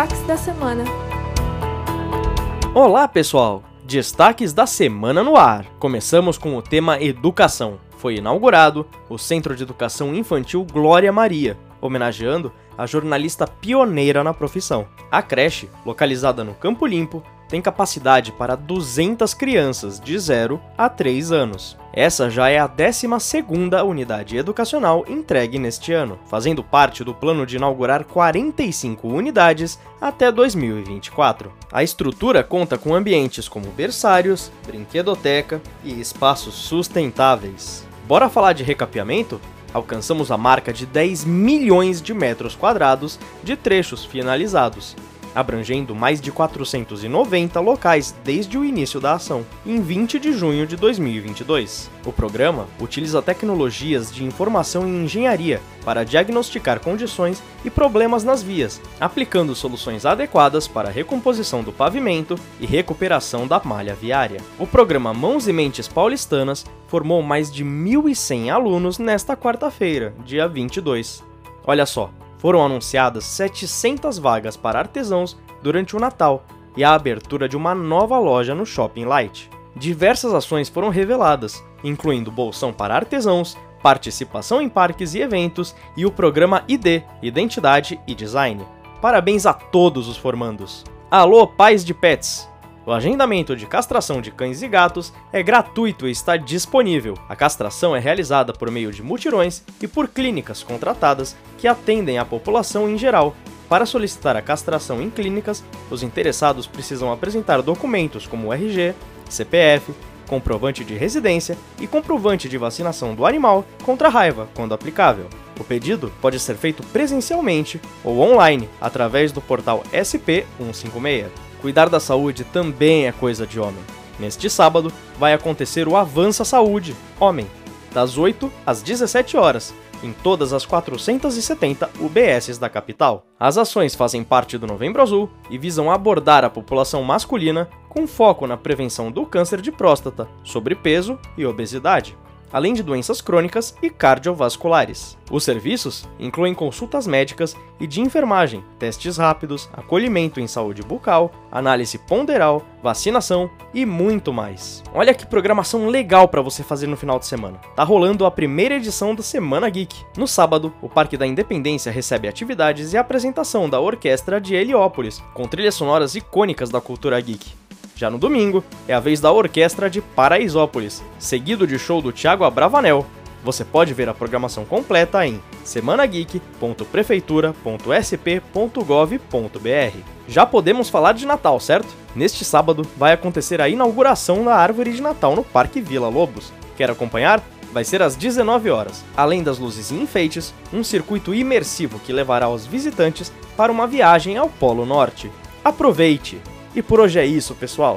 destaques da semana. Olá, pessoal! Destaques da semana no ar. Começamos com o tema educação. Foi inaugurado o Centro de Educação Infantil Glória Maria, homenageando a jornalista pioneira na profissão. A creche, localizada no Campo Limpo, tem capacidade para 200 crianças de 0 a 3 anos. Essa já é a 12ª unidade educacional entregue neste ano, fazendo parte do plano de inaugurar 45 unidades até 2024. A estrutura conta com ambientes como berçários, brinquedoteca e espaços sustentáveis. Bora falar de recapeamento? Alcançamos a marca de 10 milhões de metros quadrados de trechos finalizados, abrangendo mais de 490 locais desde o início da ação, em 20 de junho de 2022. O programa utiliza tecnologias de informação e engenharia para diagnosticar condições e problemas nas vias, aplicando soluções adequadas para a recomposição do pavimento e recuperação da malha viária. O programa Mãos e Mentes Paulistanas formou mais de 1.100 alunos nesta quarta-feira, dia 22. Olha só, foram anunciadas 700 vagas para artesãos durante o Natal e a abertura de uma nova loja no Shopping Light. Diversas ações foram reveladas, incluindo bolsão para artesãos, participação em parques e eventos e o programa ID Identidade e Design. Parabéns a todos os formandos! Alô, pais de pets! O agendamento de castração de cães e gatos é gratuito e está disponível. A castração é realizada por meio de mutirões e por clínicas contratadas que atendem a população em geral. Para solicitar a castração em clínicas, os interessados precisam apresentar documentos como RG, CPF, comprovante de residência e comprovante de vacinação do animal contra a raiva, quando aplicável. O pedido pode ser feito presencialmente ou online através do portal SP156. Cuidar da saúde também é coisa de homem. Neste sábado vai acontecer o Avança Saúde Homem, das 8 às 17 horas, em todas as 470 UBSs da capital. As ações fazem parte do Novembro Azul e visam abordar a população masculina com foco na prevenção do câncer de próstata, sobrepeso e obesidade além de doenças crônicas e cardiovasculares. Os serviços incluem consultas médicas e de enfermagem, testes rápidos, acolhimento em saúde bucal, análise ponderal, vacinação e muito mais. Olha que programação legal para você fazer no final de semana. Tá rolando a primeira edição da Semana Geek. No sábado, o Parque da Independência recebe atividades e apresentação da Orquestra de Heliópolis, com trilhas sonoras icônicas da cultura geek. Já no domingo, é a vez da Orquestra de Paraisópolis, seguido de show do Thiago Abravanel. Você pode ver a programação completa em semanageek.prefeitura.sp.gov.br. Já podemos falar de Natal, certo? Neste sábado vai acontecer a inauguração da árvore de Natal no Parque Vila Lobos. Quer acompanhar? Vai ser às 19 horas. Além das luzes e enfeites, um circuito imersivo que levará os visitantes para uma viagem ao Polo Norte. Aproveite! E por hoje é isso, pessoal.